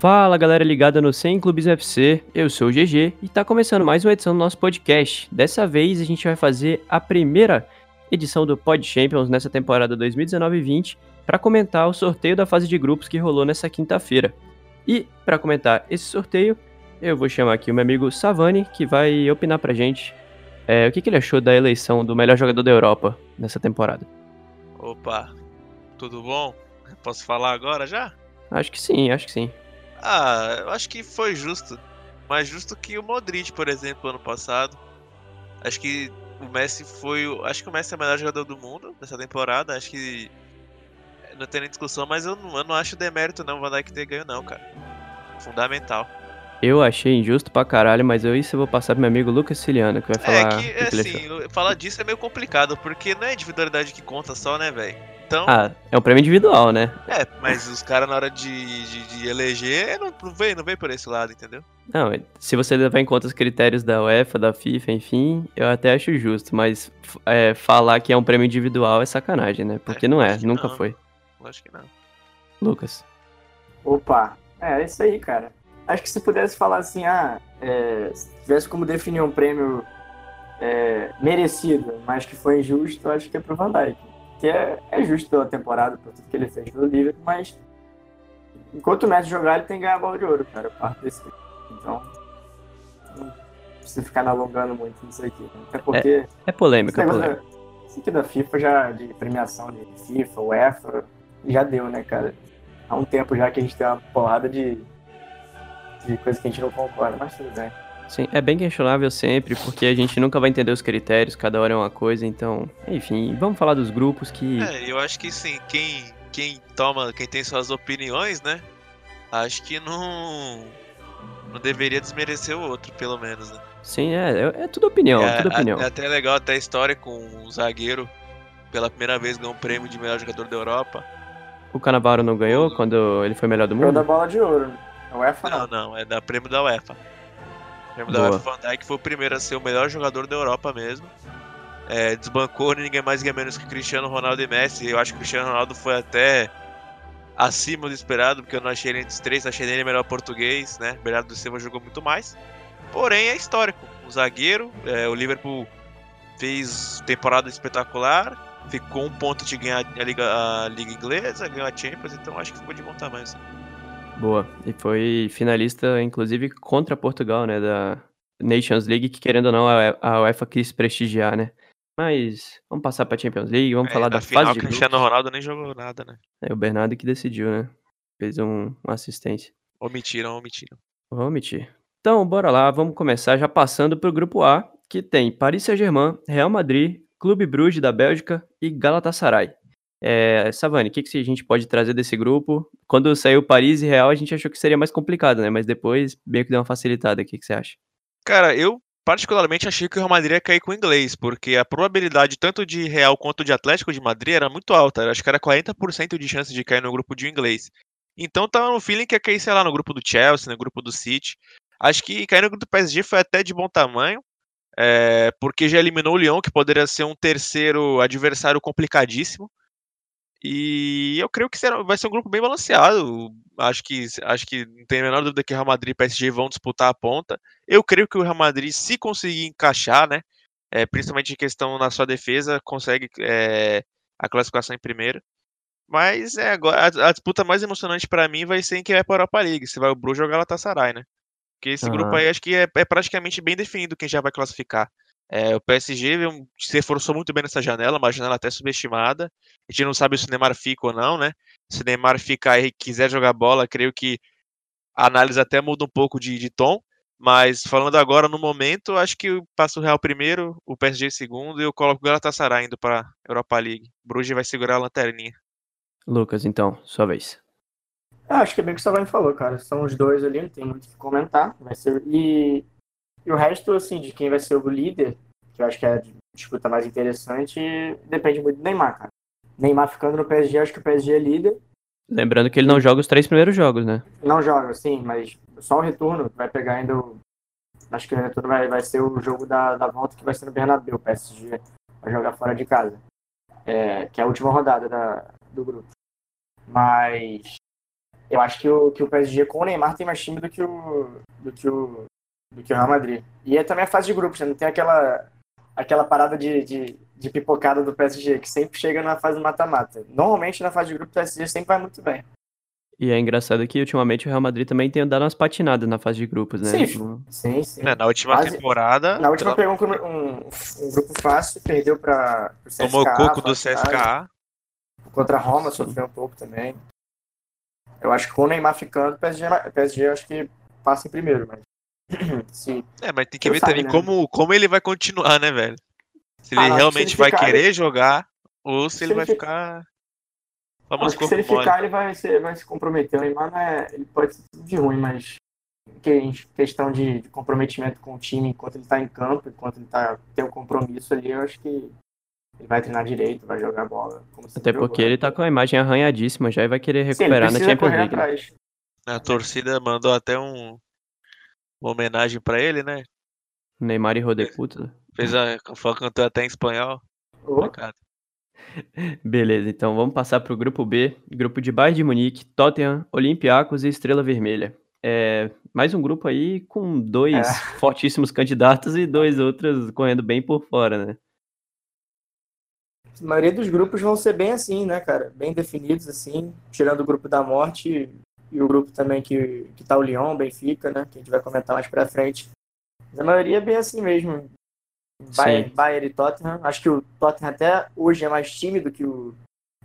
Fala galera ligada no 100 Clubes UFC, eu sou o GG e tá começando mais uma edição do nosso podcast. Dessa vez a gente vai fazer a primeira edição do Pod Champions nessa temporada 2019-20 para comentar o sorteio da fase de grupos que rolou nessa quinta-feira. E para comentar esse sorteio, eu vou chamar aqui o meu amigo Savani, que vai opinar pra gente é, o que, que ele achou da eleição do melhor jogador da Europa nessa temporada. Opa, tudo bom? Posso falar agora já? Acho que sim, acho que sim. Ah, eu acho que foi justo. Mais justo que o Modric, por exemplo, ano passado. Acho que o Messi foi. Acho que o Messi é o melhor jogador do mundo nessa temporada. Acho que. Não tem nem discussão, mas eu não, eu não acho demérito não o Van Dijk ter ganho, não, cara. Fundamental. Eu achei injusto pra caralho, mas eu, isso eu vou passar pro meu amigo Lucas Ciliano, que vai falar. É que, que assim, falar disso é meio complicado, porque não é a individualidade que conta só, né, velho? Então. Ah, é um prêmio individual, né? É, mas os caras na hora de, de, de, eleger não, não, vem, não vem por esse lado, entendeu? Não, se você levar em conta os critérios da UEFA, da FIFA, enfim, eu até acho justo, mas é, falar que é um prêmio individual é sacanagem, né? Porque é, não é, nunca não. foi. Acho que não. Lucas. Opa, é, é isso aí, cara. Acho que se pudesse falar assim, ah, é, se tivesse como definir um prêmio é, merecido, mas que foi injusto, acho que é pro Van Dijk. Que é, é justo pela temporada, por tudo que ele fez pelo Liverpool, mas enquanto o Messi jogar, ele tem que ganhar a bola de ouro, cara, parte desse Então, não precisa ficar alongando muito nisso aqui. Né? Até porque. É, é polêmica, é polêmica. Isso aqui da FIFA já, de premiação de FIFA, UEFA, já deu, né, cara? Há um tempo já que a gente tem uma porrada de de coisa que a gente não concorda, mas tudo bem. Sim, é bem questionável sempre, porque a gente nunca vai entender os critérios, cada hora é uma coisa, então, enfim, vamos falar dos grupos que. É, eu acho que sim, quem, quem toma, quem tem suas opiniões, né? Acho que não. Não deveria desmerecer o outro, pelo menos, né? Sim, é, é, é tudo opinião, é, tudo opinião. É até legal até a história com um zagueiro, pela primeira vez ganhou um prêmio de melhor jogador da Europa. O Canavaro não ganhou quando ele foi melhor do mundo? Foi da bola de ouro, né? UEFA não. Não, não, é da prêmio da UEFA. O prêmio Boa. da Van Dijk foi o primeiro a ser o melhor jogador da Europa mesmo. É, desbancou ninguém mais ninguém menos que Cristiano Ronaldo e Messi. Eu acho que Cristiano Ronaldo foi até acima do esperado, porque eu não achei ele entre os três, achei ele melhor português, né? Bernardo Silva jogou muito mais. Porém, é histórico. O zagueiro, é, o Liverpool fez temporada espetacular, ficou um ponto de ganhar a Liga, a Liga Inglesa, ganhou a Champions, então acho que ficou de bom tamanho. Assim. Boa. E foi finalista, inclusive, contra Portugal, né? Da Nations League, que querendo ou não, a UEFA quis prestigiar, né? Mas vamos passar pra Champions League, vamos é, falar da final, fase de o Cristiano Ronaldo nem jogou nada, né? É o Bernardo que decidiu, né? Fez um, uma assistência. Omitiram, omitiram. Vamos omitir. Então, bora lá, vamos começar já passando pro grupo A, que tem Paris Saint-Germain, Real Madrid, Clube Bruges da Bélgica e Galatasaray. É, Savani, o que, que a gente pode trazer desse grupo? Quando saiu Paris e Real, a gente achou que seria mais complicado, né? Mas depois meio que deu uma facilitada. O que, que você acha? Cara, eu particularmente achei que o Real Madrid ia cair com o inglês, porque a probabilidade tanto de Real quanto de Atlético de Madrid era muito alta. Acho que era 40% de chance de cair no grupo de inglês. Então tava no feeling que ia cair, sei lá, no grupo do Chelsea, no grupo do City. Acho que cair no grupo do PSG foi até de bom tamanho, é, porque já eliminou o Lyon, que poderia ser um terceiro adversário complicadíssimo. E eu creio que será, vai ser um grupo bem balanceado. Acho que, acho que não tem a menor dúvida que Real Madrid e PSG vão disputar a ponta. Eu creio que o Real Madrid, se conseguir encaixar, né, é, principalmente em questão na sua defesa, consegue é, a classificação em primeiro. Mas é, agora a, a disputa mais emocionante para mim vai ser em quem vai para a Europa League, se vai o Bruges ou o Galatasaray, né? Porque esse uhum. grupo aí acho que é, é praticamente bem definido quem já vai classificar. É, o PSG se reforçou muito bem nessa janela, uma janela até subestimada. A gente não sabe se o Neymar fica ou não, né? Se o Neymar ficar e quiser jogar bola, creio que a análise até muda um pouco de, de tom. Mas falando agora no momento, acho que passa o Real primeiro, o PSG segundo e eu coloco o Galatasaray indo para a Europa League. Bruges vai segurar a lanterninha. Lucas, então, sua vez. Ah, acho que é bem o que o Savani falou, cara. São os dois ali, não tem muito o que comentar. Vai ser... E e o resto, assim, de quem vai ser o líder, que eu acho que é a disputa mais interessante, depende muito do Neymar, cara. Neymar ficando no PSG, acho que o PSG é líder. Lembrando que ele não joga os três primeiros jogos, né? Não joga, sim, mas só o retorno vai pegar ainda o... Acho que o retorno vai, vai ser o jogo da, da volta que vai ser no Bernabéu. O PSG vai jogar fora de casa. É, que é a última rodada da, do grupo. Mas eu acho que o, que o PSG com o Neymar tem mais time do que o, do que o, do que o Real Madrid. E é também a fase de grupos, né? não tem aquela, aquela parada de, de, de pipocada do PSG, que sempre chega na fase mata-mata. Normalmente na fase de grupo o PSG sempre vai muito bem. E é engraçado que ultimamente o Real Madrid também tem dado umas patinadas na fase de grupos, né? Sim, Tipo, sim. sim. Né, na última Quase- temporada, Na última pegou um, um, um grupo fácil, perdeu para o CSKA. tomou coco do. CSKA. Contra a Roma sofreu um pouco também. Eu acho que com o Neymar ficando, o PSG, o PSG eu acho que passa em primeiro, mas. Sim. É, mas tem que ver sabe, também né? como, como ele vai continuar, né, velho? Se ele Ah, realmente se ele vai ficar, querer jogar ou se, Se ele ele vai fi- ficar. Famoso Acho que se ele mole. ficar, ele vai, ser, vai se comprometer. O Neymar é, ele pode ser tudo de ruim, mas que- em questão de, de comprometimento com o time enquanto ele está em campo, enquanto ele tá, tem um compromisso ali, eu acho que ele vai treinar direito, vai jogar bola. Até jogou, porque né? ele tá com a imagem arranhadíssima já e vai querer Sim, ele recuperar na precisa Champions League. né? atrás. A torcida mandou até um, uma homenagem pra ele, né? Neymar e Rodeputa. Fez a. Cantou até em espanhol. Beleza, então vamos passar pro grupo B, grupo de Bayern de Munique, Tottenham, Olympiacos e Estrela Vermelha. É, mais um grupo aí com dois É. fortíssimos candidatos e dois outros correndo bem por fora, né? A maioria dos grupos vão ser bem assim, né, cara? Bem definidos, assim, tirando o grupo da morte e o grupo também que, que tá o Lyon, Benfica, né? Que a gente vai comentar mais pra frente. Mas a maioria é bem assim mesmo. Bayern. Bayern e Tottenham. Acho que o Tottenham até hoje é mais tímido que o,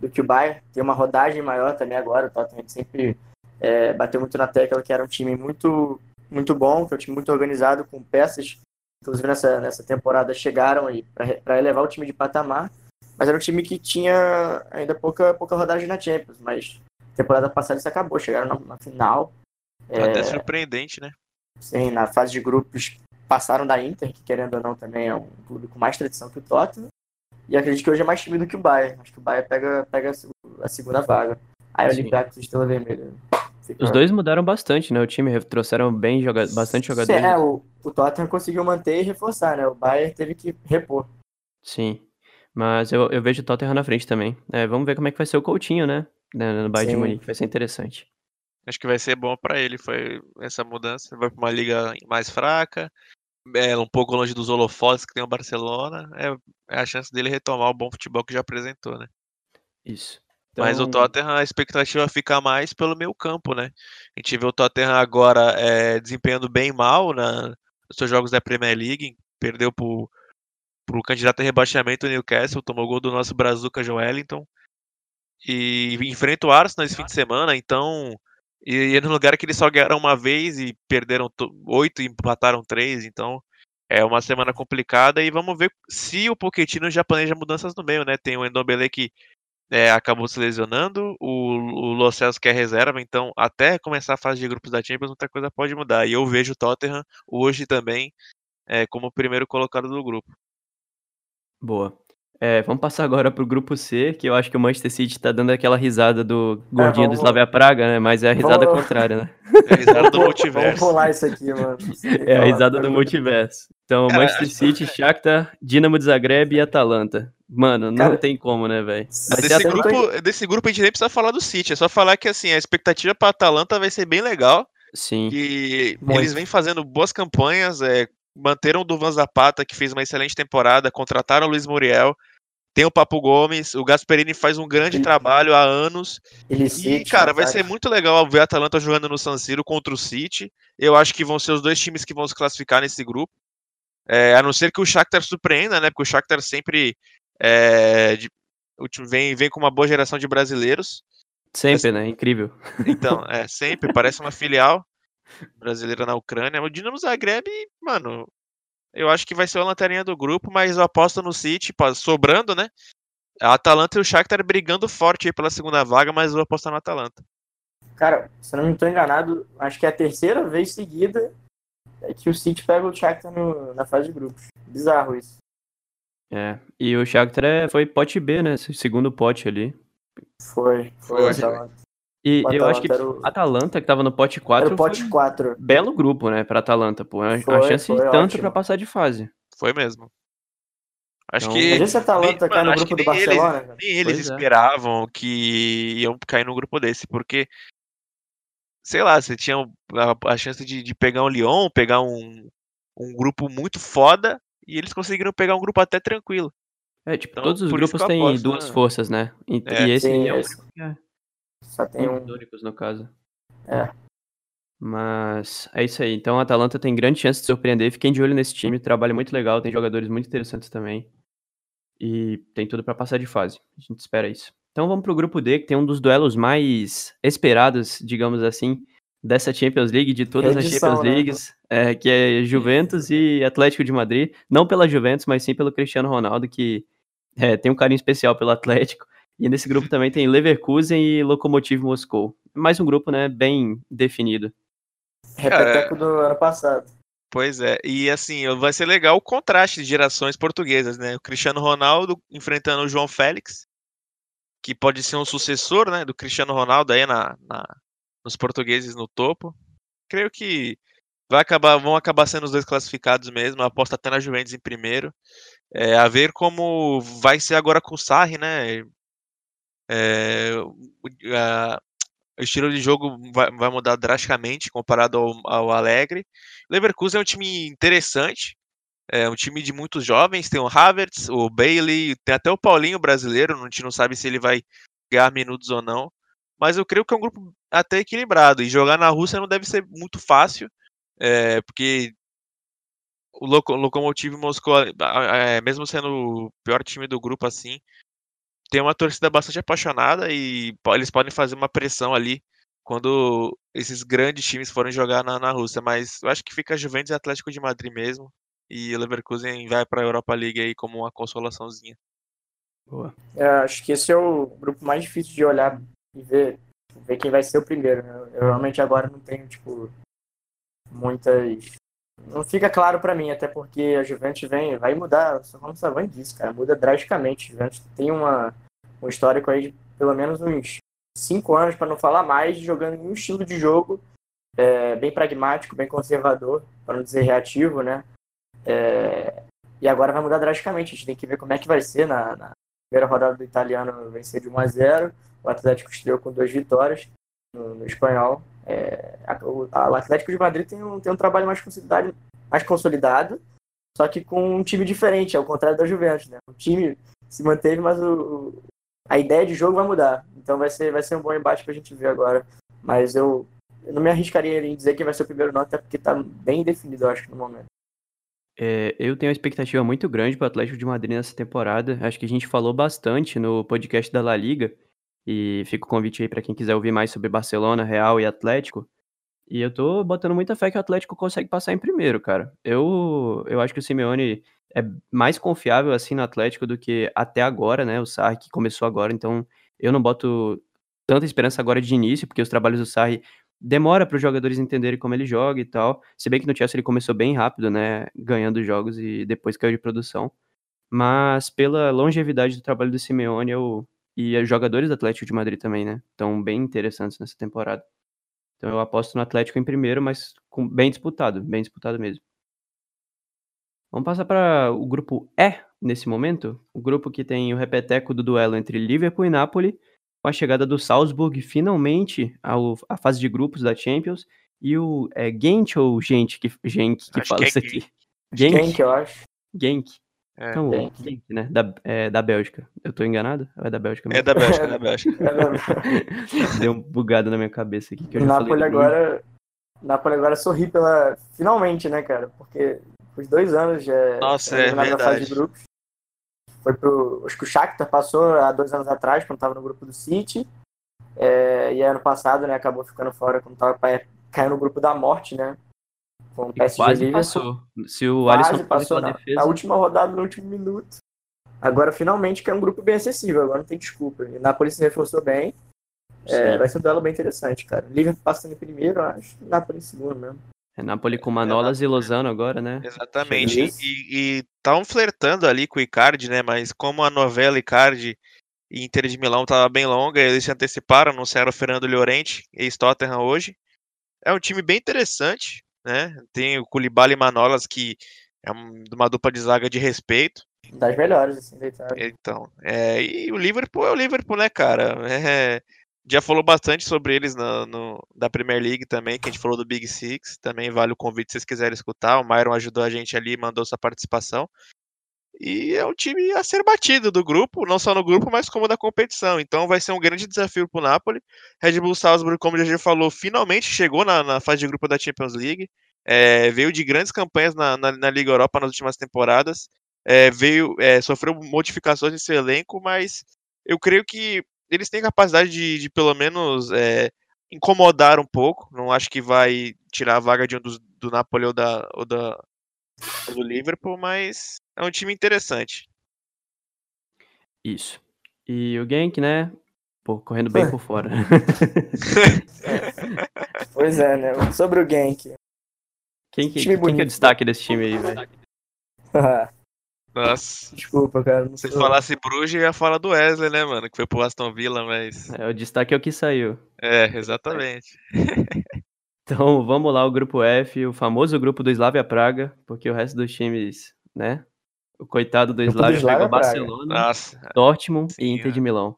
do que o Bayern. Tem uma rodagem maior também agora. O Tottenham sempre é, bateu muito na tecla que era um time muito, muito bom, que é um time muito organizado, com peças. Inclusive nessa, nessa temporada chegaram aí para elevar o time de patamar. Mas era um time que tinha ainda pouca, pouca rodagem na Champions. Mas temporada passada isso acabou. Chegaram na, na final. É, Até surpreendente, né? Sim, na fase de grupos passaram da Inter, que querendo ou não também é um clube com mais tradição que o Tottenham. E acredito que hoje é mais time do que o Bayern. Acho que o Bayern pega, pega a seg- a segunda vaga. Aí o. Olympiacos e Estrela Vermelha. fica- Os dois mudaram bastante, né? O time trouxeram bem joga bastante Sim, jogadores. é, o, o Tottenham conseguiu manter e reforçar, né? O Bayern teve que repor. Sim. Mas eu, eu vejo o Tottenham na frente também. É, vamos ver como é que vai ser o Coutinho, né? Né, No Bayern de Sim. Munique. Vai ser interessante. Acho que vai ser bom pra ele. Foi essa mudança. Vai pra uma liga mais fraca. É um pouco longe dos holofotes que tem o Barcelona. É, é a chance dele retomar o bom futebol que já apresentou, né? Isso. Mas o Então, Tottenham, a expectativa fica mais pelo meio campo, né? A gente vê o Tottenham agora é, desempenhando bem mal na, nos seus jogos da Premier League. Perdeu pro, pro candidato a rebaixamento, o Newcastle. Tomou gol do nosso Brazuca Joelinton. E enfrenta o Arsenal esse fim de semana, então... E, e é no lugar que eles só ganharam uma vez e perderam to- oito e empataram três, então... É uma semana complicada e vamos ver se o Pochettino já planeja mudanças no meio, né? Tem o Endombele que é, acabou se lesionando, o, o Lo Celso que é reserva, então até começar a fase de grupos da Champions muita coisa pode mudar. E eu vejo o Tottenham hoje também é, como o primeiro colocado do grupo. Boa. É, vamos passar agora pro grupo C, que eu acho que o Manchester City tá dando aquela risada do gordinho do vamos- Slavia Praga, né? Mas é a risada Vamos- contrária, né? É a risada do Vamos multiverso. rolar isso aqui, mano. É a risada do multiverso. Então, Cara, Manchester City, Shakhtar, Dinamo de Zagreb e Atalanta. Mano, não Cara, tem como, né, velho? Desse grupo, desse grupo a gente nem precisa falar do City, é só falar que assim, a expectativa para Atalanta vai ser bem legal. Sim, Muito. eles vêm fazendo boas campanhas, é, manteram o Duvan Zapata, que fez uma excelente temporada, contrataram o Luiz Muriel, tem o Papo Gomes, o Gasperini faz um grande Ele- trabalho há anos, Ele e City, cara, vai ser muito legal ver a Atalanta jogando no San Siro contra o City, eu acho que vão ser os dois times que vão se classificar nesse grupo, É, a não ser que o Shakhtar surpreenda, né, porque o Shakhtar sempre é, de- vem, vem com uma boa geração de brasileiros, sempre, né? Incrível. então, é, sempre, parece uma filial brasileira na Ucrânia. O Dinamo Zagreb, mano, eu acho que vai ser a lanterninha do grupo, mas eu aposto no City, sobrando, né? A Atalanta e o Shakhtar brigando forte aí pela segunda vaga, mas eu vou apostar no Atalanta. Cara, se eu não me estou enganado, acho que é a terceira vez seguida que o City pega o Shakhtar no, na fase de grupos. Bizarro isso. É. E o Shakhtar é- foi pote B, né? Segundo pote ali. Foi, foi, Foi, Atalanta. E O eu acho que Atalanta o- Atalanta, que tava no pote 4, Era o pote foi um 4. belo grupo, né, pra Atalanta, pô. É uma chance foi tanto ótimo. pra passar de fase. Foi mesmo. Acho Então, que Mas esse Atalanta nem- cai no grupo do eles- Barcelona, cara. nem eles Pois é. esperavam que iam cair num grupo desse, porque sei lá, você tinha a, a chance de, de, pegar um Lyon, pegar um, um grupo muito foda, e eles conseguiram pegar um grupo até tranquilo. É, tipo, então, todos os grupos têm aposto, duas né? forças, né? E, é. e esse Sim, é. É. Só tem um. Únicos, no caso. É. Mas é isso aí. Então a Atalanta tem grande chance de surpreender. Fiquem de olho nesse time. Trabalho muito legal, tem jogadores muito interessantes também. E tem tudo para passar de fase. A gente espera isso. Então vamos pro grupo D, que tem um dos duelos mais esperados, digamos assim, dessa Champions League, de todas Edição, as Champions né? Leagues, é, que é Juventus e Atlético de Madrid. Não pela Juventus, mas sim pelo Cristiano Ronaldo, que é, tem um carinho especial pelo Atlético. E nesse grupo também tem Leverkusen e Lokomotiv Moscou. Mais um grupo, né, bem definido. Repeteco do ano passado. Pois é, e assim, vai ser legal o contraste de gerações portuguesas, né? O Cristiano Ronaldo enfrentando o João Félix, que pode ser um sucessor, né, do Cristiano Ronaldo aí na, na nos portugueses no topo. Creio que vai acabar, vão acabar sendo os dois classificados mesmo. Aposto até na Juventus em primeiro. É, a ver como vai ser agora com o Sarri, né? É, a, o estilo de jogo vai, vai mudar drasticamente comparado ao, ao Alegre. Leverkusen é um time interessante, é um time de muitos jovens, tem o Havertz, o Bailey, tem até o Paulinho brasileiro, a gente não sabe se ele vai ganhar minutos ou não. Mas eu creio que é um grupo até equilibrado, e jogar na Rússia não deve ser muito fácil, é, porque o Lokomotiv Moscou, é, mesmo sendo o pior time do grupo assim, tem uma torcida bastante apaixonada e eles podem fazer uma pressão ali quando esses grandes times forem jogar na, na Rússia. Mas eu acho que fica Juventus e Atlético de Madrid mesmo. E o Leverkusen vai para a Europa League aí como uma consolaçãozinha. Boa. É, acho que esse é o grupo mais difícil de olhar e ver, ver quem vai ser o primeiro. Né? Eu realmente agora não tenho, tipo, muitas. Não fica claro para mim, até porque a Juventus vem, vai mudar, só como Savan disse, cara, muda drasticamente. A Juventus tem uma, um histórico aí de pelo menos uns cinco anos, para não falar mais, jogando um estilo de jogo é, bem pragmático, bem conservador, para não dizer reativo, né? É, e agora vai mudar drasticamente. A gente tem que ver como é que vai ser na, na primeira rodada do italiano vencer de 1 a 0 O Atlético estreou com duas vitórias no, no espanhol. É, a, o, a, Atlético de Madrid tem um, tem um trabalho mais consolidado, mais consolidado, só que com um time diferente, ao contrário da Juventus. Né? O time se manteve, mas o, a ideia de jogo vai mudar. Então vai ser, vai ser um bom embate para a gente ver agora. Mas eu, eu, não me arriscaria em dizer que vai ser o primeiro nota, porque está bem definido, eu acho, no momento. É, eu tenho uma expectativa muito grande para o Atlético de Madrid nessa temporada. Acho que a gente falou bastante no podcast da La Liga. E fica o convite aí para quem quiser ouvir mais sobre Barcelona, Real e Atlético. E eu tô botando muita fé que o Atlético consegue passar em primeiro, cara. Eu, eu acho que o Simeone é mais confiável assim no Atlético do que até agora, né? O Sarri que começou agora, então eu não boto tanta esperança agora de início, porque os trabalhos do Sarri demora para os jogadores entenderem como ele joga e tal. Se bem que no Chelsea ele começou bem rápido, né, ganhando jogos e depois caiu de produção. Mas pela longevidade do trabalho do Simeone eu, e os jogadores do Atlético de Madrid também, né, estão bem interessantes nessa temporada. Então eu aposto no Atlético em primeiro, mas com, bem disputado, bem disputado mesmo. Vamos passar para o grupo E nesse momento, o grupo que tem o repeteco do duelo entre Liverpool e Napoli, com a chegada do Salzburg finalmente ao, à fase de grupos da Champions, e o é, Gent ou Gente que, Genk que fala que é isso aqui? Genk. Genk, eu acho. Genk. É. Então, Genk. Genk, né? Da, é, da Bélgica. Eu tô enganado? Ou é da Bélgica mesmo? É da Bélgica, é da Bélgica. Deu um bugado na minha cabeça aqui. Que eu Napoli agora... Napoli agora sorri pela... Finalmente, né, cara? Porque os dois anos já Nossa, é, na fase de grupos. Foi pro. Acho que o Shakhtar passou há dois anos atrás, quando estava no grupo do City. É, e ano passado, né, acabou ficando fora quando tava caindo no grupo da morte, né? Com o PSG quase passou. Se o quase Alisson passou na, defesa... na última rodada, no último minuto. Agora, finalmente, que é um grupo bem acessível, agora não tem desculpa. E Napoli se reforçou bem. É, vai ser um duelo bem interessante, cara. Liverpool passando em primeiro, acho. Napoli em segundo mesmo. É Napoli com Manolas e Lozano agora, né? Exatamente. E estavam flertando ali com o Icardi, né? Mas como a novela Icardi e Inter de Milão estava bem longa, eles se anteciparam, anunciaram o Fernando Llorente, ex-Tottenham hoje. É um time bem interessante, né? Tem o Koulibaly e Manolas, que é uma dupla de zaga de respeito. Das melhores, assim, da Então, é, e o Liverpool é o Liverpool, né, cara? É, já falou bastante sobre eles no, da Premier League também, que a gente falou do Big Six. Também vale o convite se vocês quiserem escutar. O Myron ajudou a gente ali, mandou sua participação. E é um time a ser batido do grupo, não só no grupo, mas como da competição. Então vai ser um grande desafio para o Napoli. Red Bull Salzburg, como o já falou, finalmente chegou na, na, fase de grupo da Champions League. É, veio de grandes campanhas na, na, na, Liga Europa nas últimas temporadas. É, veio, é, sofreu modificações em seu elenco, mas eu creio que eles têm capacidade de, de pelo menos é, incomodar um pouco. Não acho que vai tirar a vaga de um dos, do Napoli ou da, ou da ou do Liverpool, mas é um time interessante. Isso. E o Genk, né? Pô, correndo bem por fora. pois é, né? Sobre o Genk. Quem, que, quem que é o destaque desse time aí, velho? Nossa. Desculpa, cara. Se sou... falasse Bruges, ia falar do Wesley, né, mano? Que foi pro Aston Villa, mas. É, o destaque é o que saiu. É, exatamente. então, vamos lá, o grupo F, o famoso grupo do Slavia Praga, porque o resto dos times, né? O coitado do Slavia pegou Barcelona, Nossa. Dortmund Sim, e Inter de Milão.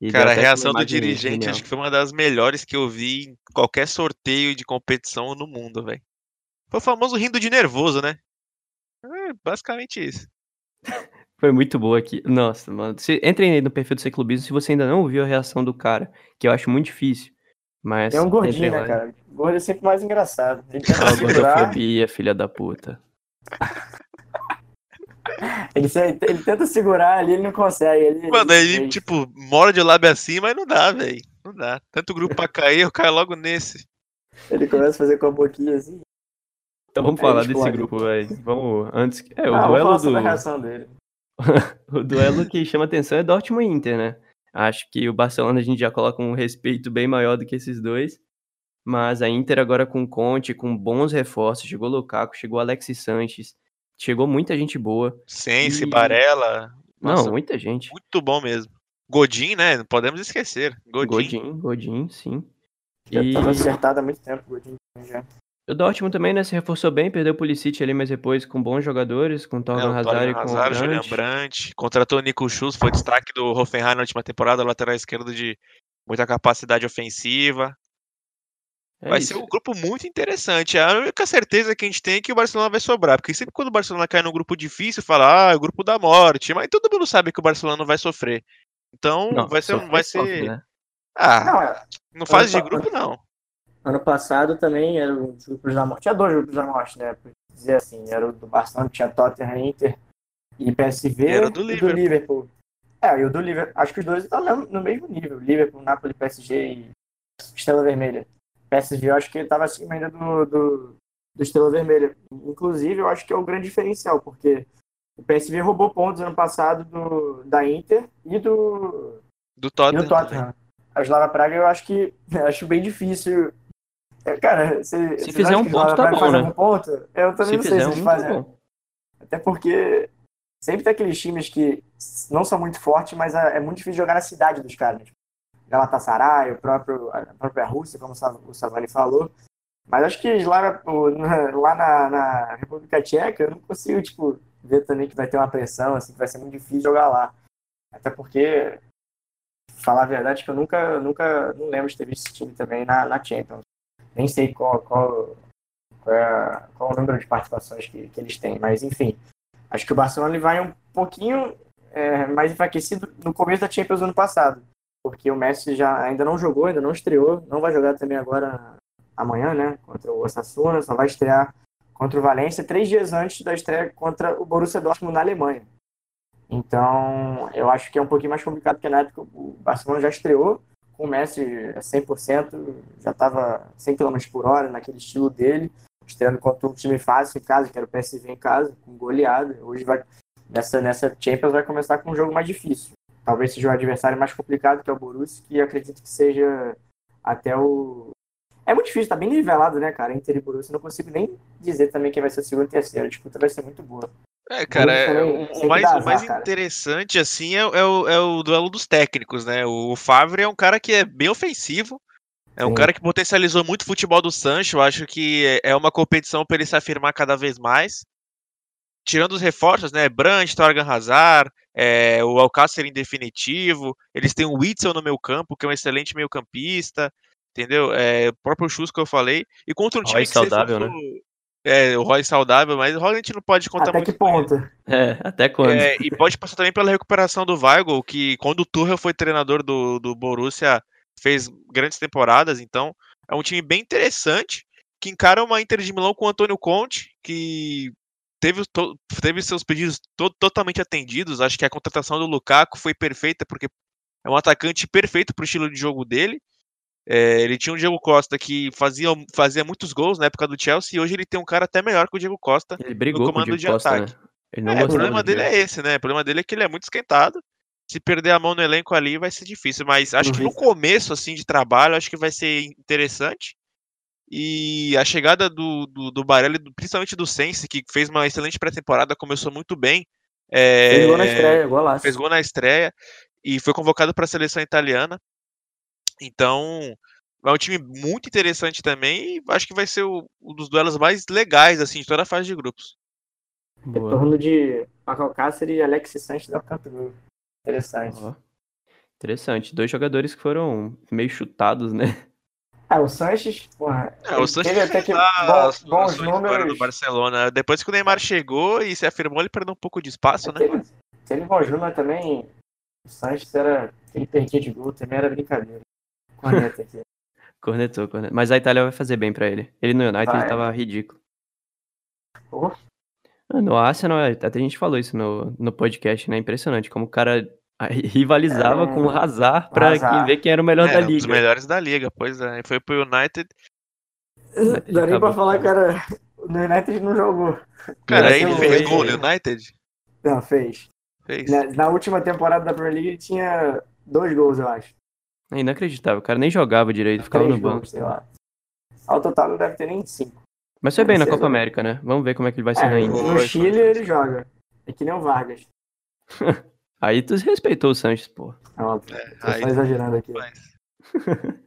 E Cara, a reação do dirigente acho que foi uma das melhores que eu vi em qualquer sorteio de competição no mundo, velho. Foi o famoso rindo de nervoso, né? É basicamente isso. Foi muito boa aqui. Nossa, mano. Você, entrem aí no perfil do Clubismo se você ainda não viu a reação do cara, que eu acho muito difícil. Mas é um gordinho, né, cara? O gordo é sempre mais engraçado. Ele tenta gordofobia, filha da puta. ele, ele tenta segurar ali, ele não consegue. Ele, Mano, ele, ele tipo, mora de lábio assim, mas não dá, velho. Não dá. Tanto grupo pra cair, eu caio logo nesse. Ele começa a fazer com a boquinha assim. Então vamos falar desse grupo, velho. Vamos, antes... É, o ah, duelo do... reação dele. o duelo que chama atenção é Dortmund e Inter, né? Acho que o Barcelona a gente já coloca um respeito bem maior do que esses dois. Mas a Inter agora com Conte, com bons reforços, chegou Lukaku, chegou Alexis Sanches, chegou muita gente boa. Sense, e... Barella. Nossa, Não, muita gente. Muito bom mesmo. Godin, né? Não podemos esquecer. Godin. Godin, Godin sim. Já e... tava acertado há muito tempo, Godin já. O Dortmund também, né, se reforçou bem, perdeu o Pulisic ali, mas depois com bons jogadores, com Torgan é, Hazard e com Hazard, o Julian Brandt. Contratou o Nico Schultz, foi destaque do Hoffenheim na última temporada, lateral esquerdo de muita capacidade ofensiva. É vai isso. ser um grupo muito interessante. A única certeza que a gente tem é que o Barcelona vai sobrar. Porque sempre quando o Barcelona cai num grupo difícil, fala, ah, é o grupo da morte. Mas todo mundo sabe que o Barcelona vai sofrer. Então não, vai ser. Vai ser... Sofre, né? Ah, não, é... não faz de grupo, não. Ano passado também era o grupos da morte. Tinha dois grupos da morte, né? Por dizer assim, era o do Barcelona, tinha Tottenham, Inter e PSV. Era do Liverpool. do Liverpool. É, e o do Liverpool. Acho que os dois estão no mesmo nível. Liverpool, Napoli, PSG e Estrela Vermelha. PSV, eu acho que ele estava acima ainda do, do, do Estrela Vermelha. Inclusive, eu acho que é o grande diferencial, porque o PSV roubou pontos ano passado do, da Inter e do, do Tottenham. E do Tottenham. A Slava Praga eu acho que acho bem difícil cara, se, se fizer um ponto, tá bom, né? Um ponto, eu também se não sei se eles um, fazem. Tá Até porque sempre tem aqueles times que não são muito fortes, mas é, é muito difícil jogar na cidade dos caras. Tipo, Galatasaray, o próprio, a própria Rússia, como o Savani falou. Mas acho que lá, lá na, na, República Tcheca eu não consigo tipo, ver também que vai ter uma pressão, assim, que vai ser muito difícil jogar lá. Até porque, falar a verdade, que eu nunca, nunca não lembro de ter visto esse time também na, na Champions nem sei qual, qual, qual, é, qual o número de participações que, que eles têm, mas enfim. Acho que o Barcelona ele vai um pouquinho é, mais enfraquecido no começo da Champions ano passado, porque o Messi já ainda não jogou, ainda não estreou, não vai jogar também agora amanhã, né, contra o Osasuna, só vai estrear contra o Valência três dias antes da estreia contra o Borussia Dortmund na Alemanha. Então, eu acho que é um pouquinho mais complicado, porque na época o Barcelona já estreou, com o Messi a 100%, já estava 100 km por hora naquele estilo dele, estreando contra um time fácil em casa, que era o PSV em casa, com goleada. Hoje vai nessa nessa Champions vai começar com um jogo mais difícil. Talvez seja o adversário mais complicado que é o Borussia, que acredito que seja até o é muito difícil, tá bem nivelado, né, cara? Inter e Borussia, não consigo nem dizer também quem vai ser o segundo e terceiro. A disputa vai ser muito boa. É, cara, é, o, mais, o mais interessante, assim, é, é, o, é o duelo dos técnicos, né? O Favre é um cara que é bem ofensivo, é um Sim. cara que potencializou muito o futebol do Sancho, acho que é, é uma competição para ele se afirmar cada vez mais. tirando os reforços, né? Brandt, Torgan Hazard, é, o Alcácer em definitivo. Eles têm o Witzel no meio campo, que é um excelente meio campista. Entendeu? É, o próprio Chus que eu falei. E contra um time Roy que saudável, for, né? É, o Roy saudável, mas o Roy a gente não pode contar Até muito que com ele. ponto? É, até quando? É, e pode passar também pela recuperação do Weigl, que quando o Tuchel foi treinador do, do Borussia, fez grandes temporadas, então é um time bem interessante, que encara uma Inter de Milão com o Antônio Conte, que teve, to- teve seus pedidos to- totalmente atendidos, acho que a contratação do Lukaku foi perfeita, porque é um atacante perfeito para o estilo de jogo dele, É, ele tinha o Diego Costa que fazia, fazia muitos gols na época do Chelsea, e hoje ele tem um cara até melhor que o Diego Costa, Ele brigou com o comando Diego de Costa, ataque. né? Ele não é, o problema dele Diego. é esse, né? O problema dele é que ele é muito esquentado. Se perder a mão no elenco ali, vai ser difícil. Mas acho que no Uhum. começo, assim, de trabalho, acho que vai ser interessante. E a chegada do, do, do Barelli, principalmente do Sense, que fez uma excelente pré-temporada, começou muito bem. é, Fez gol na estreia, golaço. fez gol na estreia e foi convocado para a seleção italiana. Então, é um time muito interessante também e acho que vai ser o- um dos duelos mais legais assim de toda a fase de grupos. Boa. Retorno de Paco Alcácer e Alexis Sanches da campo do Interessante. Ó. Interessante. Dois jogadores que foram meio chutados, né? Ah, o Sanches, porra, É, o Sanches teve até que bons história números. no Barcelona. Depois que o Neymar chegou e se afirmou, ele perdeu um pouco de espaço, né? Teve, teve bons números também. O Sanches era. Ele perdia de gol, também era brincadeira. Corneta aqui. Cornetou, cornetou. Mas a Itália vai fazer bem pra ele. Ele no United Vai. tava ridículo. Ah, No Arsenal, até a gente falou isso no, no podcast, né? Impressionante como o cara rivalizava É, com o Hazard pra Hazard. quem ver quem era o melhor É, da um dos liga. melhores da liga, pois é. Foi pro United. Dá nem pra falar, cara. No United não jogou. Cara, ele eu- fez gol no United? Não, fez. Fez. Na, na última temporada da Premier League ele tinha dois gols, eu acho. É inacreditável. O cara nem jogava direito, ficava Três no banco. gols, sei lá. Ao total não deve ter nem cinco. Mas foi bem na Copa. América, né? Vamos ver como é que ele vai ser É, ainda. Foi, no Chile ele joga. É que nem o Vargas. Aí tu respeitou o Sanches, pô. É. Tô Aí só exagerando aqui.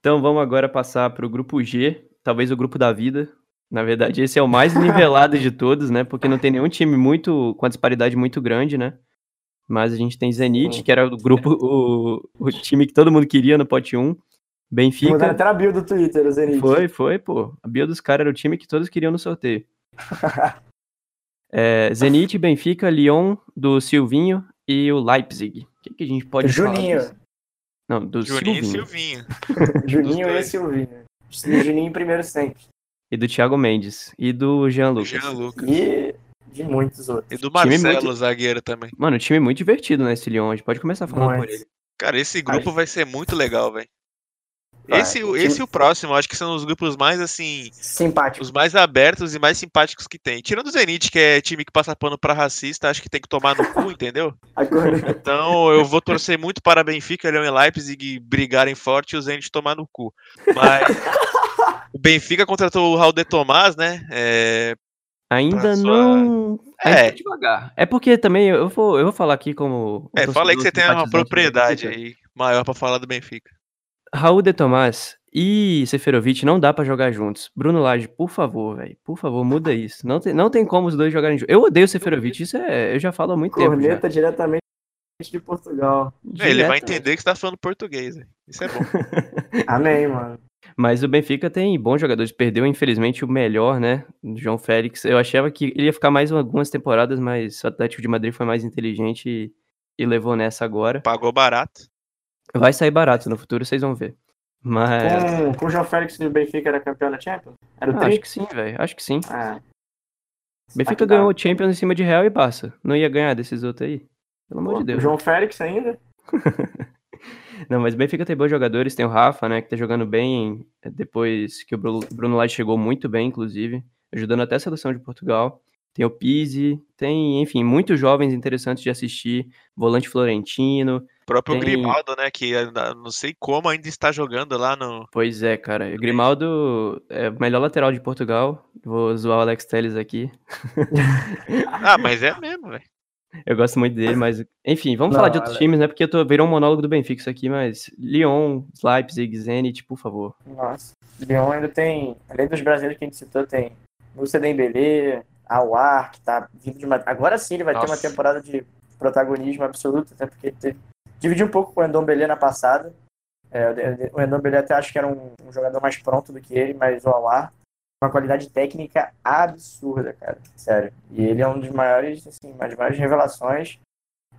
Então vamos agora passar pro grupo G, talvez o grupo da vida. Na verdade, esse é o mais nivelado de todos, né? Porque não tem nenhum time muito com a disparidade muito grande, né? Mas a gente tem Zenit, que era o grupo, o, o time que todo mundo queria no pote 1. Mudaram Benfica. até na bio do Twitter, o Zenit. Foi, foi, pô. A bio dos caras era o time que todos queriam no sorteio. É, Zenit, Benfica, Lyon, do Silvinho e o Leipzig. O que, que a gente pode falar? Juninho. disso? Não, do Juninho e Silvinho. Silvinho. Juninho e. Silvinho. E Juninho em primeiro sempre. E do Thiago Mendes. E do Jean Lucas. Jean Lucas. E de muitos outros. E do Marcelo, muito- zagueiro também. Mano, time muito divertido, né, esse Lyon. A gente pode começar a falar por Muito. ele. Cara, esse grupo vai ser muito legal, velho. Esse, esse e o próximo, acho que são os grupos mais, assim, Simpático. os mais abertos e mais simpáticos que tem. Tirando o Zenit, que é time que passa pano pra racista, acho que tem que tomar no cu, entendeu? A corneta. Então eu vou torcer muito para Benfica, Leão e Leipzig brigarem forte e o Zenit tomar no cu. Mas o Benfica contratou o Raul de Tomás, né? É, Ainda sua- não. É. devagar. É porque também eu vou, eu vou falar aqui como. é, fala aí que você tem uma propriedade aí maior pra falar do Benfica. Raul de Tomás e Seferovic não dá pra jogar juntos. Bruno Lage, por favor, velho. Por favor, muda isso. Não tem, não tem como os dois jogarem juntos. Eu odeio o Seferovic, isso é. Eu já falo há muito tempo. Já. Corneta diretamente de Portugal. Ele vai entender que você tá falando português. né? Isso é bom. Amém, mano. Mas o Benfica tem bons jogadores. Perdeu, infelizmente, o melhor, né? do João Félix. Eu achava que ele ia ficar mais algumas temporadas, mas o Atlético de Madrid foi mais inteligente e, e levou nessa agora. Pagou barato. Vai sair barato no futuro, vocês vão ver. Mas. Com, com o João Félix do Benfica era campeão da Champions? Era o Ah, acho que sim, velho. Acho que sim. Ah. Benfica que ganhou o Champions em cima de Real e Barça. Não ia ganhar desses outros aí. Pelo amor Pô, de Deus. O João Félix ainda? Não, mas o Benfica tem bons jogadores. Tem o Rafa, né? Que tá jogando bem eh, depois que o Bru- Bruno Lage chegou muito bem, inclusive. Ajudando até a seleção de Portugal. Tem o Pizzi. Tem, enfim, muitos jovens interessantes de assistir. Volante Florentino. O próprio Tem- Grimaldo, né? Que não sei como ainda está jogando lá no. Pois é, cara. O Grimaldo é o melhor lateral de Portugal. Vou zoar o Alex Telles aqui. Ah, mas é mesmo, velho. Eu gosto muito dele, mas enfim, vamos Não, falar de outros Alex. times, né? Porque eu tô virou um monólogo do Benfica isso aqui, mas Lyon, Leipzig, Zenit, por favor. Nossa. Lyon ainda tem, além dos brasileiros que a gente citou, tem Lúcia Dembélé, Awar, que tá vindo de uma. Agora sim ele vai ter uma Nossa. temporada de protagonismo absoluto, até porque ele teve- dividiu um pouco com o Endombele na passada. É, o Endombele até acho que era um, um jogador mais pronto do que ele, mas o Awar, uma qualidade técnica absurda, cara. Sério. E ele é um dos maiores, assim, uma das maiores revelações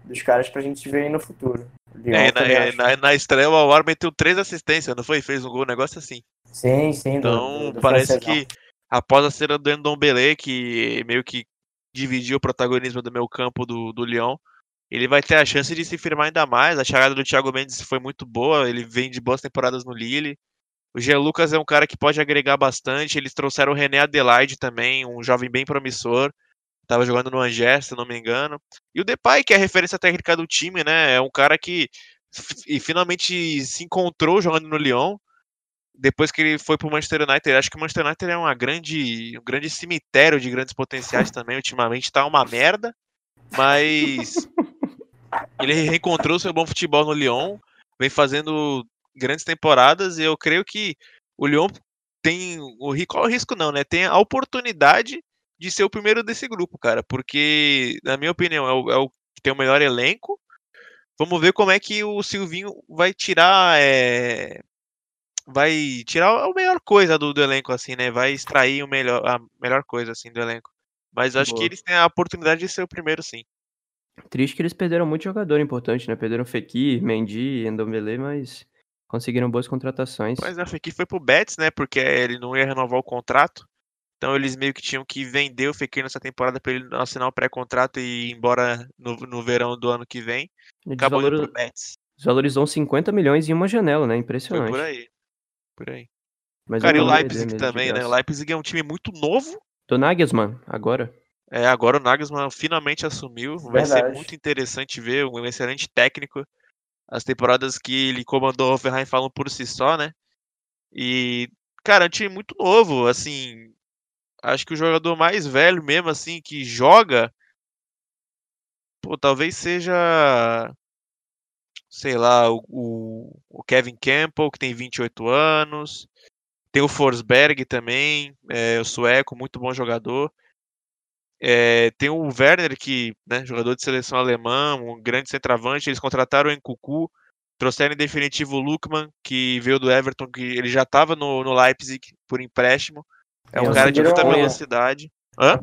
dos caras pra gente ver aí no futuro. É, na, é, na, na estreia o Awar meteu três assistências, não foi? Fez um gol, um negócio assim. Sim, sim. Então, do- do parece francesão. que após a cena do Ndombele, que meio que dividiu o protagonismo do meu campo do, do Lyon, ele vai ter a chance de se firmar ainda mais. A chegada do Thiago Mendes foi muito boa, ele vem de boas temporadas no Lille. O Jean Lucas é um cara que pode agregar bastante. Eles trouxeram o René Adelaide também, um jovem bem promissor. Tava jogando no Angers, se não me engano. E o Depay, que é a referência técnica do time, né? É um cara que e finalmente se encontrou jogando no Lyon depois que ele foi pro Manchester United, acho que o Manchester United é uma grande, um grande cemitério de grandes potenciais também. Ultimamente tá uma merda, mas ele reencontrou seu bom futebol no Lyon, vem fazendo grandes temporadas e eu creio que o Lyon tem o qual é o risco não, né? Tem a oportunidade de ser o primeiro desse grupo, cara, porque na minha opinião é o, é o que tem o melhor elenco. Vamos ver como é que o Silvinho vai tirar é, vai tirar a melhor coisa do, do elenco, assim, né? Vai extrair o melhor, a melhor coisa, assim, do elenco. Mas acho que Boa. eles têm a oportunidade de ser o primeiro, sim. Triste que eles perderam muito jogador importante, né? Perderam Fekir, Mendy, Endombele, mas conseguiram boas contratações. Mas a Fekir foi pro Betis, né? Porque ele não ia renovar o contrato. Então eles meio que tinham que vender o Fekir nessa temporada para ele assinar o pré-contrato e ir embora no, no verão do ano que vem. Acabou indo desvalor- pro Betis. Desvalorizou uns 50 milhões em uma janela, né? Foi Impressionante. por aí. Por aí. Mas Cara, e o Leipzig também, né? O. Leipzig é um time muito novo. Do Nagelsmann, agora. É, agora o Nagelsmann finalmente assumiu. Vai ser Verdade. muito interessante ver um excelente técnico. As temporadas que ele comandou o Hoffenheim falam por si só, né? E, cara, é um time muito novo, assim. Acho que o jogador mais velho mesmo, assim, que joga. Pô, talvez seja. Sei lá, o, o, Kevin Campbell, que tem 28 anos. Tem o Forsberg também, é, o sueco, muito bom jogador. É, tem o Werner, que, né, jogador de seleção alemã, um grande centroavante. Eles contrataram o Nkuku, trouxeram em definitivo o Lukman, que veio do Everton, que ele já estava no, no Leipzig por empréstimo. É um E cara de muita velocidade. Hã?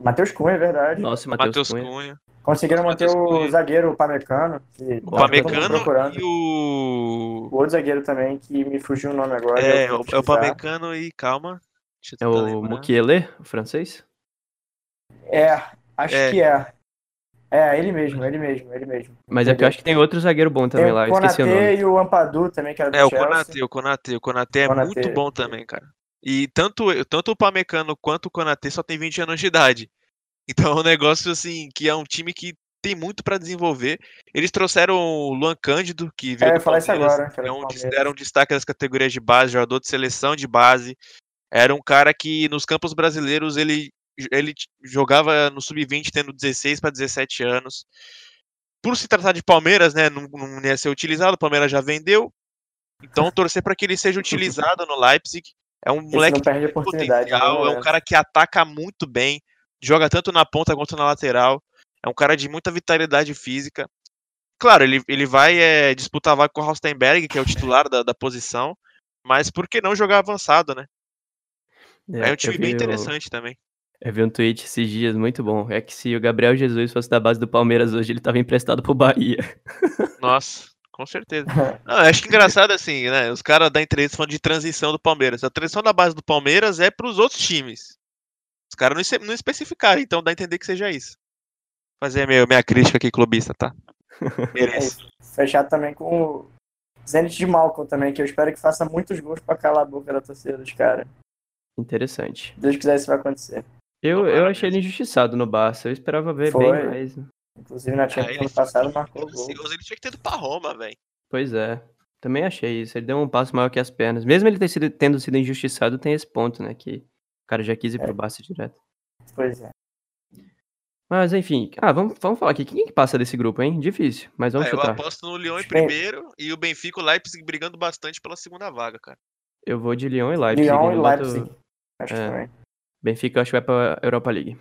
Matheus Cunha, é verdade. Nossa, Matheus Cunha. Cunha. Conseguiram manter o Cunha. zagueiro Pamecano. O Pamecano e o. O outro zagueiro também, que me fugiu o nome agora. É, é o. Pamecano e calma. Deixa eu É o. Mukiele, o francês? É, acho É. que é. É, ele mesmo, ele mesmo, ele mesmo. Mas é que eu acho que tem outro zagueiro bom também Tem lá, o esqueci o nome. E o Ampadu também, que era do É, o. Konate, o Konate, o Konate é Konate. muito bom também, cara. E tanto, tanto o Pamecano quanto o Konate só tem 20 anos de idade. Então é um negócio assim, que é um time que tem muito pra desenvolver. Eles trouxeram o Luan Cândido, que É, veio eu do ia falar isso Palmeiras, agora, que era é um, era um destaque das categorias de base, jogador de seleção de base. Era um cara que nos campos brasileiros ele, ele jogava no sub-20 tendo 16 para 17 anos. Por se tratar de Palmeiras, né, não, não ia ser utilizado, o Palmeiras já vendeu. Então torcer para que ele seja utilizado no Leipzig. É um Esse moleque tem oportunidade. potencial, né? é um cara que ataca muito bem, joga tanto na ponta quanto na lateral. É um cara de muita vitalidade física. Claro, ele, ele vai é, disputar vaga com o Rostenberg, que é o titular da, da posição, mas por que não jogar avançado, né? É, um eu time bem interessante também. Eu vi um tweet esses dias muito bom. É que se o Gabriel Jesus fosse da base do Palmeiras hoje, ele tava emprestado pro Bahia. Nossa, com certeza. Não, eu acho que engraçado assim, né? Os caras da entrevista falando de transição do Palmeiras. A transição da base do Palmeiras é pros outros times. Os caras não, não especificaram, então dá a entender que seja isso. Fazer a minha, minha crítica aqui, clubista, tá? É Mereço. isso. Fechado também com o Zenit de Malcolm também, que eu espero que faça muitos gols pra calar a boca da torcida dos caras. Interessante. Se Deus quiser, isso vai acontecer. Eu, eu achei ele injustiçado no Barça. Eu esperava ver Foi. bem mais. né? Inclusive na Champions ano passado marcou o gol. Ansioso, ele tinha que ter ido pra Roma, velho. Pois é. Também achei isso. Ele deu um passo maior que as pernas. Mesmo ele ter sido, tendo sido injustiçado, tem esse ponto, né? Que o cara já quis ir pro É. Barça direto. Pois é. Mas enfim. Ah, vamos, vamos falar aqui. Quem que passa desse grupo, hein? Difícil. Mas vamos eu chutar. aposto no Lyon em Acho que é- primeiro e o Benfica e o Leipzig brigando bastante pela segunda vaga, cara. Eu vou de Lyon e Leipzig. Lyon eu e boto- Leipzig. Acho que é. também. Benfica eu acho que vai pra Europa League.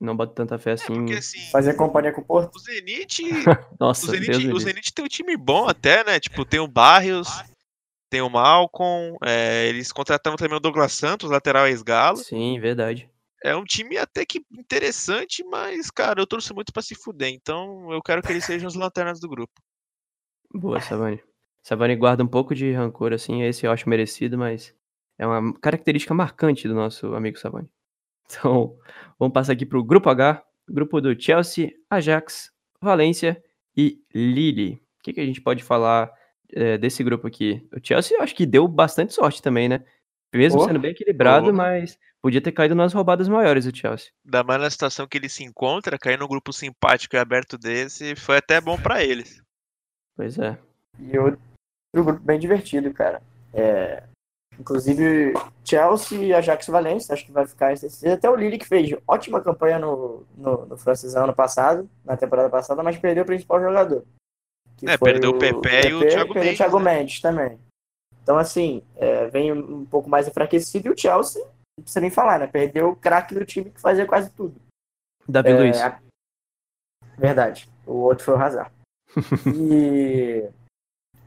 Não boto tanta fé É, assim. porque assim, Fazer companhia com o Porto. o Zenit, Nossa, o Zenit, o. Zenit tem um time bom até, né? Tipo, tem o Barrios, tem o Malcolm, é, eles contrataram também o Douglas Santos, lateral ex-galo. Sim, verdade. É um time até que interessante, mas, cara, eu torço muito pra se fuder. Então eu quero que eles sejam os lanternas do grupo. Boa, Savani. Savani guarda um pouco de rancor, assim, esse eu acho merecido, mas é uma característica marcante do nosso amigo Savani. Então, vamos passar aqui pro grupo H, grupo do Chelsea, Ajax, Valência e Lille. O que, que a gente pode falar eh, desse grupo aqui? O Chelsea eu acho que deu bastante sorte também, né? Mesmo Oh. sendo bem equilibrado, Oh. mas podia ter caído nas roubadas maiores o Chelsea. Da mais na situação que ele se encontra, cair num grupo simpático e aberto desse, foi até bom pra eles. Pois é. E outro grupo bem divertido, cara. É, inclusive, Chelsea e Ajax Valência, acho que vai ficar esse. Até o Lille que fez ótima campanha no, no, no francesão ano passado, na temporada passada, mas perdeu o principal jogador. que É, foi perdeu o Pepe e o Thiago perdeu Mendes, o Thiago né? Mendes também. Então, assim, é, vem um pouco mais enfraquecido e o Chelsea, não precisa nem falar, né? Perdeu o craque do time que fazia quase tudo. Davi É, Luiz. a- Verdade. O outro foi o Hazard. e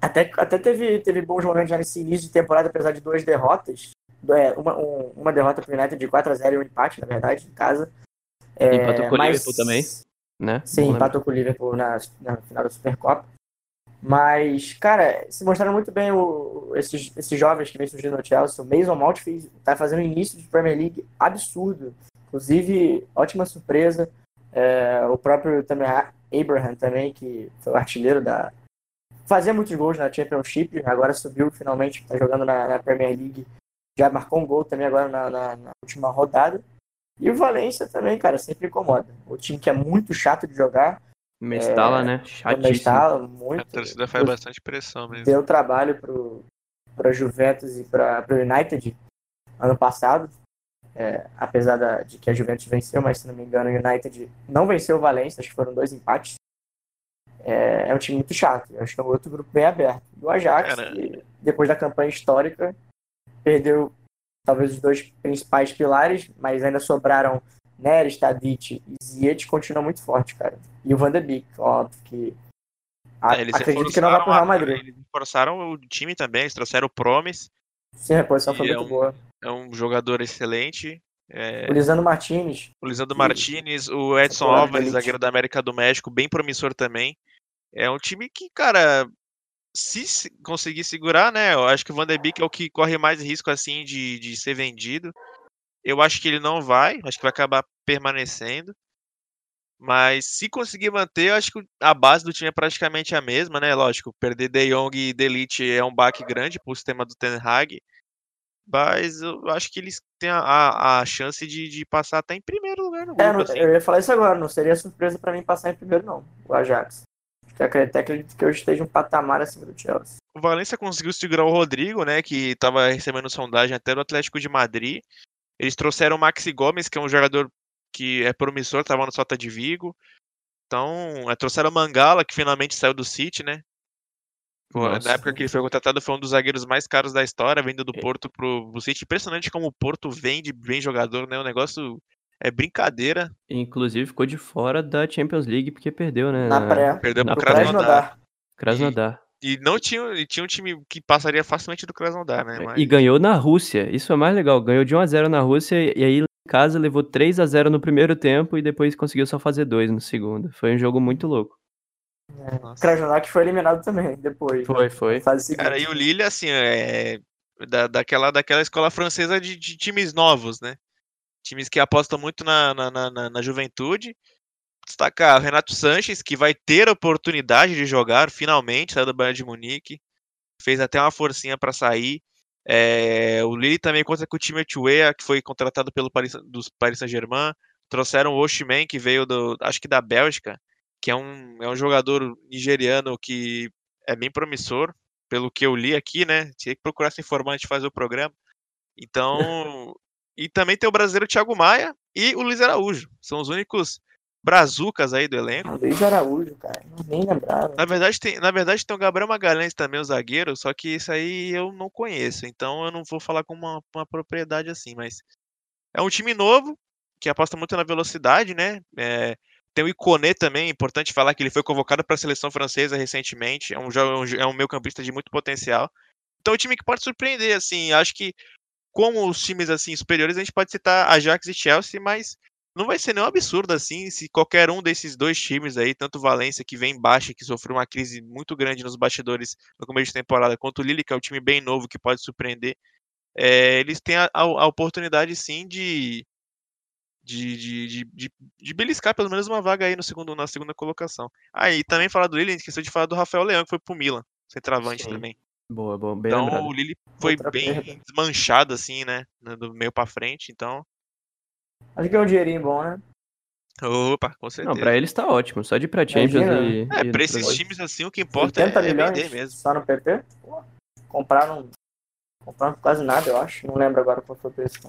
até, até teve, teve bons momentos já nesse início de temporada, apesar de duas derrotas. É, uma, um- uma derrota pro United de 4x0 e um empate, na verdade, em casa. É, Empatou com o mas- Liverpool também, né? Sim, empatou com o Liverpool na, na final da Supercopa. Mas, cara, se mostraram muito bem o- esses, esses jovens que vem surgindo no Chelsea. O Mason Mount fez, tá fazendo um início de Premier League absurdo. Inclusive, ótima surpresa. É, o próprio também Abraham também, que foi o artilheiro da... Fazia muitos gols na Championship, agora subiu finalmente, está jogando na, na Premier League. Já marcou um gol também agora na, na- na última rodada. E o Valência também, cara, sempre incomoda. O time que é muito chato de jogar, Mestala, né? também Chatíssimo. está A muito. torcida faz bastante pressão mesmo. Deu trabalho pro, pra Juventus e para o United ano passado. É, apesar da- de que a Juventus venceu, mas se não me engano, o United não venceu o Valência, acho que foram dois empates. É, é um time muito chato. Eu acho que é um outro grupo bem aberto. E o Ajax, que, depois da campanha histórica, perdeu talvez os dois principais pilares, mas ainda sobraram Neres, Tadic e Ziyech, continua muito forte, cara. E o Van de Beek, óbvio que a- É, eles acredito que não vai pro Real Madrid. Eles reforçaram o time também, eles trouxeram o Promise, Sim, a reposição foi é muito um- boa. é um jogador excelente. É, O Lisandro Martinez, o Lisandro Martinez, o Edson Alves, zagueiro da América do México, bem promissor também. É um time que, cara, se se conseguir segurar, né? Eu acho que o Van de Beek é o que corre mais risco assim de, de ser vendido. Eu acho que ele não vai, acho que vai acabar permanecendo. Mas se conseguir manter, eu acho que a base do time é praticamente a mesma, né? Lógico, perder De Jong e Delite é um baque grande pro sistema do Ten Hag. Mas eu acho que eles têm a, a, a chance de, de passar até em primeiro lugar no é, grupo. não- assim. eu ia falar isso agora, não seria surpresa pra mim passar em primeiro, não, o Ajax. Até acredito que eu esteja um patamar acima do Chelsea. O Valência conseguiu segurar o Rodrigo, né? Que estava recebendo sondagem até do Atlético de Madrid. Eles trouxeram o Maxi Gomes, que é um jogador que é promissor, estava no Sota de Vigo. Então, é, trouxeram o Mangala, que finalmente saiu do City, né? Nossa. Na época que ele foi contratado, foi um dos zagueiros mais caros da história, vindo do É. Porto pro, pro City. Impressionante como o Porto vende bem jogador, né? O negócio é brincadeira. Inclusive ficou de fora da Champions League porque perdeu, né? Na pré, Perdeu Na pro Krasnodar. Krasnodar. Krasnodar. E não tinha, e tinha um time que passaria facilmente do Krasnodar, né? Mas- E ganhou na Rússia. Isso é mais legal. Ganhou de 1x0 na Rússia e aí em casa levou 3x0 no primeiro tempo e depois conseguiu só fazer 2 no segundo. Foi um jogo muito louco. Nossa. Krasnodar que foi eliminado também, depois. Foi, foi. Cara, e o Lille, assim, é da, daquela, daquela escola francesa de, de times novos, né? Times que apostam muito na, na, na, na- juventude. Destacar o Renato Sanches, que vai ter a oportunidade de jogar, finalmente, saiu do Bayern de Munique. Fez até uma forcinha para sair. É, o Lille também conta com o time Weah, que foi contratado pelo Paris, dos Paris Saint-Germain. Trouxeram o Oshiman, que veio do, acho que da Bélgica, que é um, é um jogador nigeriano que é bem promissor pelo que eu li aqui, né? Tinha que procurar se informar antes de fazer o programa. Então. e também tem o brasileiro Thiago Maia e o Luiz Araújo. São os únicos brazucas aí do elenco. Ah, Luiz Araújo, cara. Nem lembrava. Na verdade, tem, na verdade, tem o Gabriel Magalhães também, o zagueiro, só que isso aí eu não conheço. Então eu não vou falar com uma, uma propriedade assim, mas. É um time novo que aposta muito na velocidade, né? É, tem o Iconé também, importante falar que ele foi convocado para a seleção francesa recentemente, é um, é um meio campista de muito potencial. Então é um time que pode surpreender, assim, acho que como os times assim superiores, a gente pode citar Ajax e Chelsea, mas não vai ser nenhum absurdo assim se qualquer um desses dois times aí, tanto Valência que vem baixa, que sofreu uma crise muito grande nos bastidores no começo de temporada, quanto o Lille, que é um time bem novo que pode surpreender, é, eles têm a, a, oportunidade sim de de, de, de, de, de beliscar pelo menos uma vaga aí no segundo, na segunda colocação. Aí ah, também falar do Lille, a gente esqueceu de falar do Rafael Leão, que foi pro Milan, centroavante também. Boa, boa, bem Então lembrado. o Lille foi Outra bem perda. desmanchado, assim, né? Do meio pra frente, então. Acho que é um dinheirinho bom, né? Opa, com certeza. Não, pra eles tá ótimo, só de ir pra Champions e. É, e pra esses times assim, o que importa é, vender mesmo. Só no PP? compraram. Compraram quase nada, eu acho. Não lembro agora qual foi o preço.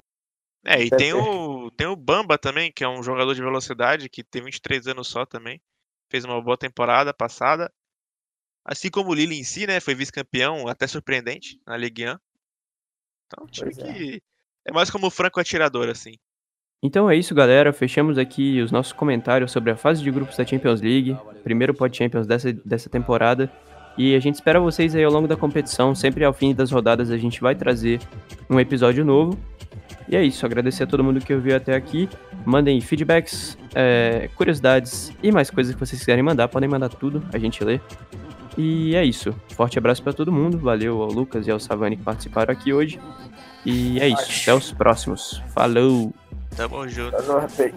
É, e tem o, tem o Bamba também, que é um jogador de velocidade, que tem 23 anos só também. Fez uma boa temporada passada. Assim como o Lille em si, né? Foi vice-campeão, até surpreendente, na Ligue 1. Então, um time é. que é mais como o franco atirador, assim. Então é isso, galera. Fechamos aqui os nossos comentários sobre a fase de grupos da Champions League, primeiro Pod Champions dessa, dessa temporada. E a gente espera vocês aí ao longo da competição. Sempre ao fim das rodadas a gente vai trazer um episódio novo. E é isso, agradecer a todo mundo que ouviu até aqui. Mandem feedbacks, é, curiosidades e mais coisas que vocês quiserem mandar. Podem mandar tudo, a gente lê. E é isso. Forte abraço para todo mundo. Valeu ao Lucas e ao Savani que participaram aqui hoje. E é isso. Até os próximos. Falou! Tamo junto. Até